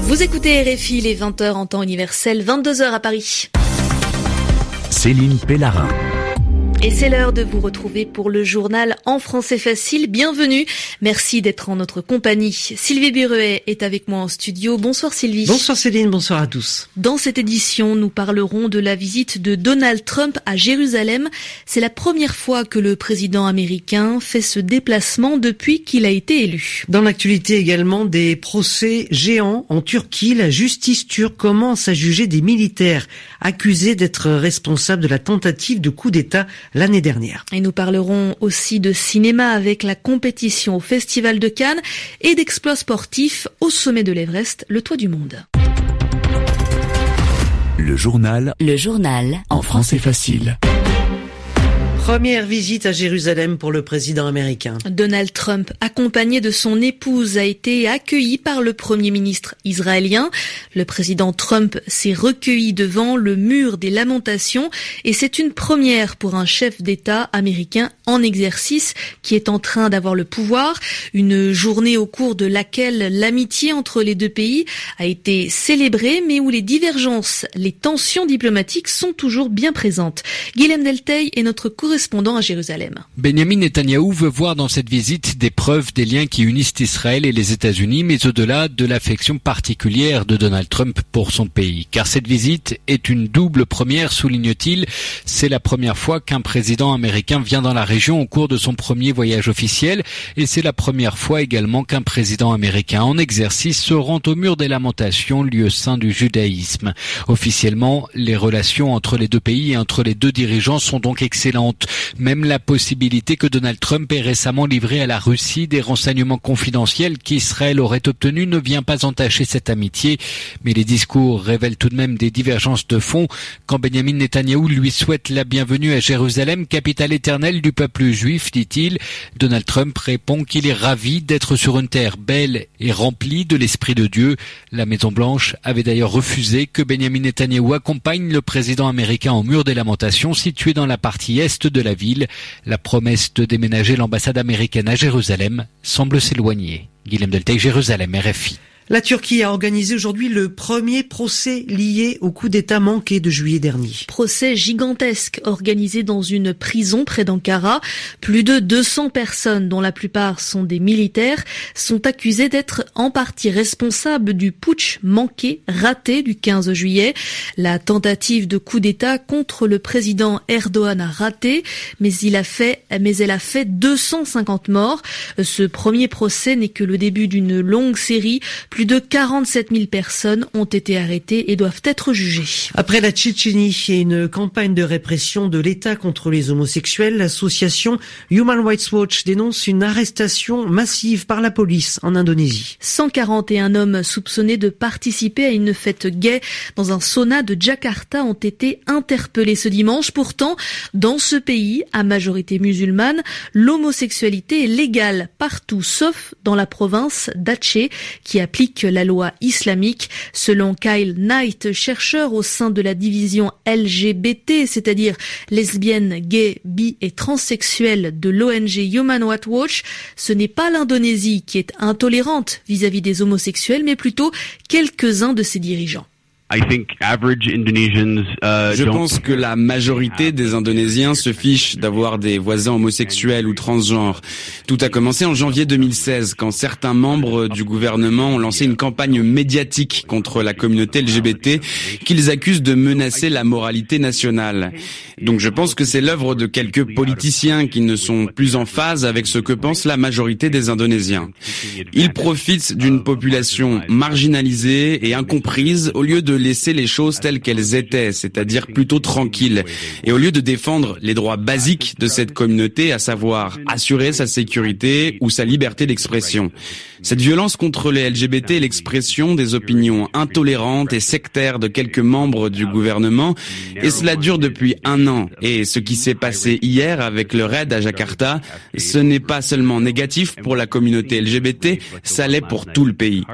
Vous écoutez RFI les 20h en temps universel, 22h à Paris. Céline Pellarin. Et c'est l'heure de vous retrouver pour le journal en français facile. Bienvenue. Merci d'être en notre compagnie. Sylvie Biruet est avec moi en studio. Bonsoir Sylvie. Bonsoir Céline, bonsoir à tous. Dans cette édition, nous parlerons de la visite de Donald Trump à Jérusalem. C'est la première fois que le président américain fait ce déplacement depuis qu'il a été élu. Dans l'actualité également, des procès géants en Turquie. La justice turque commence à juger des militaires accusés d'être responsables de la tentative de coup d'État l'année dernière. Et nous parlerons aussi de cinéma avec la compétition au Festival de Cannes et d'exploits sportifs au sommet de l'Everest, le toit du monde. Le journal. Le journal. En français facile. Première visite à Jérusalem pour le président américain. Donald Trump, accompagné de son épouse, a été accueilli par le premier ministre israélien. Le président Trump s'est recueilli devant le mur des lamentations et c'est une première pour un chef d'État américain en exercice qui est en train d'avoir le pouvoir. Une journée au cours de laquelle l'amitié entre les deux pays a été célébrée mais où les divergences, les tensions diplomatiques sont toujours bien présentes. Guillaume Delteil est notre correspondant à. Benjamin Netanyahou veut voir dans cette visite des preuves des liens qui unissent Israël et les États-Unis, mais au-delà de l'affection particulière de Donald Trump pour son pays. Car cette visite est une double première, souligne-t-il. C'est la première fois qu'un président américain vient dans la région au cours de son premier voyage officiel, et c'est la première fois également qu'un président américain en exercice se rend au mur des lamentations, lieu saint du judaïsme. Officiellement, les relations entre les deux pays et entre les deux dirigeants sont donc excellentes. Même la possibilité que Donald Trump ait récemment livré à la Russie des renseignements confidentiels qu'Israël aurait obtenus ne vient pas entacher cette amitié, mais les discours révèlent tout de même des divergences de fond. Quand Benjamin Netanyahou lui souhaite la bienvenue à Jérusalem, capitale éternelle du peuple juif, dit-il, Donald Trump répond qu'il est ravi d'être sur une terre belle et remplie de l'Esprit de Dieu. La Maison-Blanche avait d'ailleurs refusé que Benjamin Netanyahou accompagne le président américain au mur des lamentations situé dans la partie est la ville, la promesse de déménager l'ambassade américaine à Jérusalem semble s'éloigner. Guillaume Deltay, Jérusalem, RFI. La Turquie a organisé aujourd'hui le premier procès lié au coup d'État manqué de juillet dernier. Procès gigantesque organisé dans une prison près d'Ankara. Plus de 200 personnes, dont la plupart sont des militaires, sont accusées d'être en partie responsables du putsch manqué, raté du 15 juillet. La tentative de coup d'État contre le président Erdogan a raté, mais il a fait, mais elle a fait 250 morts. Ce premier procès n'est que le début d'une longue série plus de 47 000 personnes ont été arrêtées et doivent être jugées. Après la Tchétchénie et une campagne de répression de l'État contre les homosexuels, l'association Human Rights Watch dénonce une arrestation massive par la police en Indonésie. 141 hommes soupçonnés de participer à une fête gay dans un sauna de Jakarta ont été interpellés ce dimanche. Pourtant, dans ce pays, à majorité musulmane, l'homosexualité est légale partout sauf dans la province d'Aceh qui applique la loi islamique. Selon Kyle Knight, chercheur au sein de la division LGBT, c'est-à-dire lesbiennes, gays, bi et transsexuelles de l'ONG Human Rights Watch, ce n'est pas l'Indonésie qui est intolérante vis-à-vis -vis des homosexuels, mais plutôt quelques-uns de ses dirigeants. Uh, Je pense que la majorité des Indonésiens se fichent d'avoir des voisins homosexuels ou transgenres. Tout a commencé en janvier 2016 quand certains membres du gouvernement ont lancé une campagne médiatique contre la communauté LGBT qu'ils accusent de menacer la moralité nationale. Donc je pense que c'est l'œuvre de quelques politiciens qui ne sont plus en phase avec ce que pense la majorité des Indonésiens. Ils profitent d'une population marginalisée et incomprise au lieu de laisser les choses telles qu'elles étaient, c'est-à-dire plutôt tranquilles, et au lieu de défendre les droits basiques de cette communauté, à savoir assurer sa sécurité ou sa liberté d'expression. Cette violence contre les LGBT est l'expression des opinions intolérantes et sectaires de quelques membres du gouvernement, et cela dure depuis un an. Et ce qui s'est passé hier avec le raid à Jakarta, ce n'est pas seulement négatif pour la communauté LGBT, ça l'est pour tout le pays.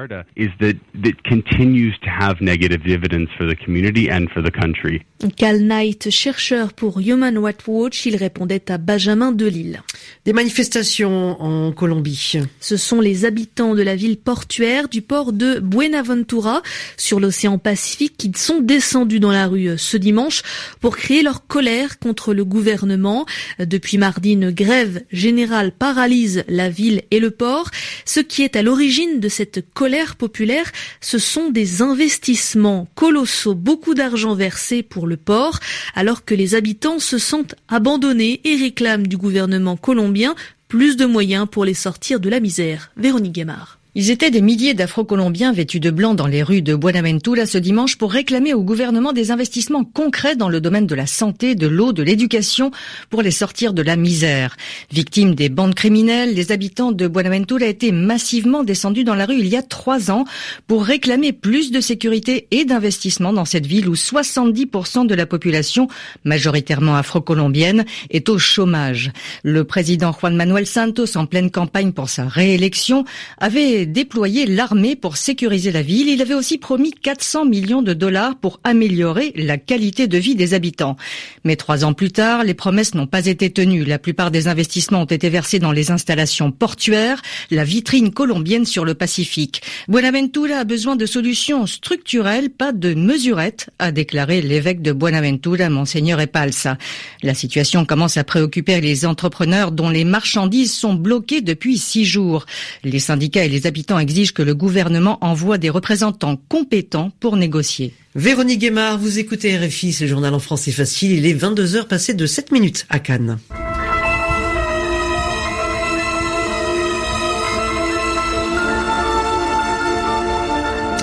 Dividends for the community and for the country. Cal Knight, chercheur pour Human Rights Watch, il répondait à Benjamin Delille. Des manifestations en Colombie. Ce sont les habitants de la ville portuaire du port de Buenaventura sur l'océan Pacifique qui sont descendus dans la rue ce dimanche pour crier leur colère contre le gouvernement. Depuis mardi, une grève générale paralyse la ville et le port. Ce qui est à l'origine de cette colère populaire, ce sont des investissements colossaux, beaucoup d'argent versé pour le port, alors que les habitants se sentent abandonnés et réclament du gouvernement colombien plus de moyens pour les sortir de la misère. Véronique Guémard. Ils étaient des milliers d'Afro-Colombiens vêtus de blanc dans les rues de Buenaventura ce dimanche pour réclamer au gouvernement des investissements concrets dans le domaine de la santé, de l'eau, de l'éducation pour les sortir de la misère. Victimes des bandes criminelles, les habitants de Buenaventura étaient massivement descendus dans la rue il y a trois ans pour réclamer plus de sécurité et d'investissement dans cette ville où 70% de la population, majoritairement afro-colombienne, est au chômage. Le président Juan Manuel Santos, en pleine campagne pour sa réélection, avait déployer l'armée pour sécuriser la ville. Il avait aussi promis 400 millions de dollars pour améliorer la qualité de vie des habitants. Mais trois ans plus tard, les promesses n'ont pas été tenues. La plupart des investissements ont été versés dans les installations portuaires, la vitrine colombienne sur le Pacifique. Buenaventura a besoin de solutions structurelles, pas de mesurettes, a déclaré l'évêque de Buenaventura, Monseigneur Epalsa. La situation commence à préoccuper les entrepreneurs dont les marchandises sont bloquées depuis six jours. Les syndicats et les habitants exigent que le gouvernement envoie des représentants compétents pour négocier. Véronique Guémard, vous écoutez RFI, c'est le journal en français facile. Il est 22h passé de 7 minutes à Cannes.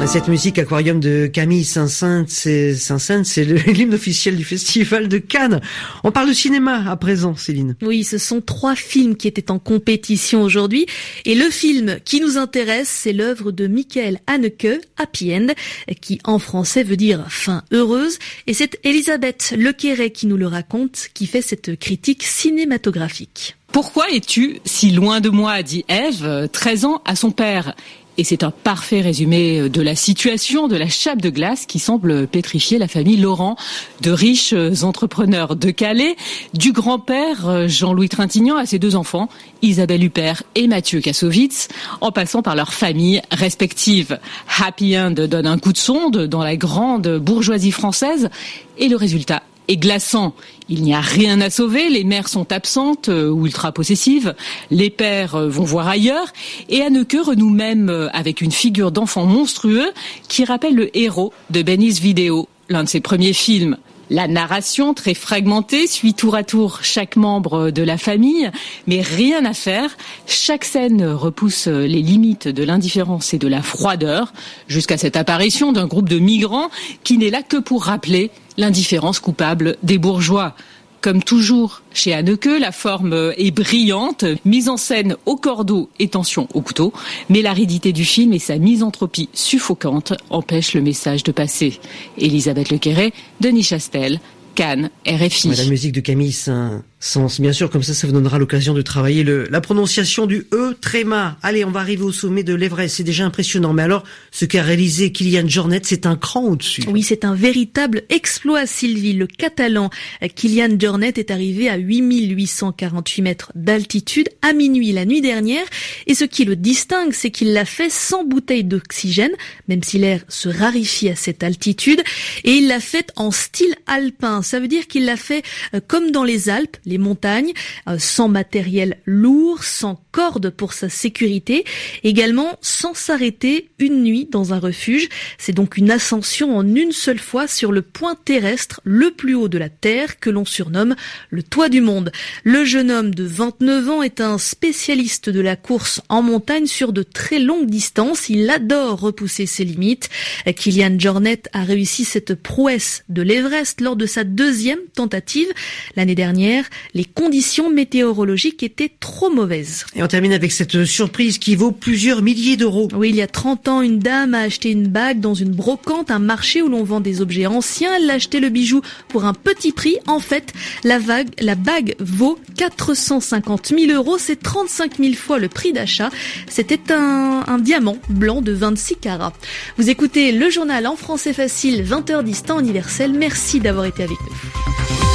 Cette musique aquarium de Camille Saint-Saëns, c'est c'est l'hymne officiel du festival de Cannes. On parle de cinéma à présent, Céline. Oui, ce sont trois films qui étaient en compétition aujourd'hui. Et le film qui nous intéresse, c'est l'œuvre de Michael Haneke, Happy End, qui en français veut dire fin heureuse. Et c'est Elisabeth Lequeret qui nous le raconte, qui fait cette critique cinématographique. Pourquoi es-tu si loin de moi dit Eve, 13 ans, à son père? Et c'est un parfait résumé de la situation de la chape de glace qui semble pétrifier la famille Laurent, de riches entrepreneurs de Calais, du grand-père Jean-Louis Trintignant à ses deux enfants, Isabelle Huppert et Mathieu Kassovitz, en passant par leurs familles respectives. Happy End donne un coup de sonde dans la grande bourgeoisie française et le résultat est glaçant. Il n'y a rien à sauver, les mères sont absentes euh, ou ultra possessives, les pères euh, vont voir ailleurs, et Anneke renoue même euh, avec une figure d'enfant monstrueux qui rappelle le héros de Benny's Video, l'un de ses premiers films. La narration, très fragmentée, suit tour à tour chaque membre de la famille, mais rien à faire. Chaque scène repousse les limites de l'indifférence et de la froideur, jusqu'à cette apparition d'un groupe de migrants qui n'est là que pour rappeler l'indifférence coupable des bourgeois. Comme toujours chez Anneke, la forme est brillante, mise en scène au cordeau et tension au couteau, mais l'aridité du film et sa misanthropie suffocante empêchent le message de passer. Elisabeth Lequeret, Denis Chastel, Cannes, RFI. La sens. Bien sûr, comme ça, ça vous donnera l'occasion de travailler le, la prononciation du E tréma. Allez, on va arriver au sommet de l'Everest. C'est déjà impressionnant. Mais alors, ce qu'a réalisé Kylian Jornet, c'est un cran au-dessus. Oui, c'est un véritable exploit, Sylvie. Le catalan Kylian Jornet est arrivé à 8848 mètres d'altitude à minuit la nuit dernière. Et ce qui le distingue, c'est qu'il l'a fait sans bouteille d'oxygène, même si l'air se raréfie à cette altitude. Et il l'a fait en style alpin. Ça veut dire qu'il l'a fait euh, comme dans les Alpes les montagnes, euh, sans matériel lourd, sans pour sa sécurité, également sans s'arrêter une nuit dans un refuge. C'est donc une ascension en une seule fois sur le point terrestre le plus haut de la Terre que l'on surnomme le toit du monde. Le jeune homme de 29 ans est un spécialiste de la course en montagne sur de très longues distances. Il adore repousser ses limites. Kylian Jornet a réussi cette prouesse de l'Everest lors de sa deuxième tentative l'année dernière les conditions météorologiques étaient trop mauvaises. Va terminer avec cette surprise qui vaut plusieurs milliers d'euros. Oui, il y a 30 ans, une dame a acheté une bague dans une brocante, un marché où l'on vend des objets anciens. Elle a acheté le bijou pour un petit prix. En fait, la, vague, la bague vaut 450 000 euros. C'est 35 000 fois le prix d'achat. C'était un, un diamant blanc de 26 carats. Vous écoutez le journal en français facile, 20h10 temps universel. Merci d'avoir été avec nous.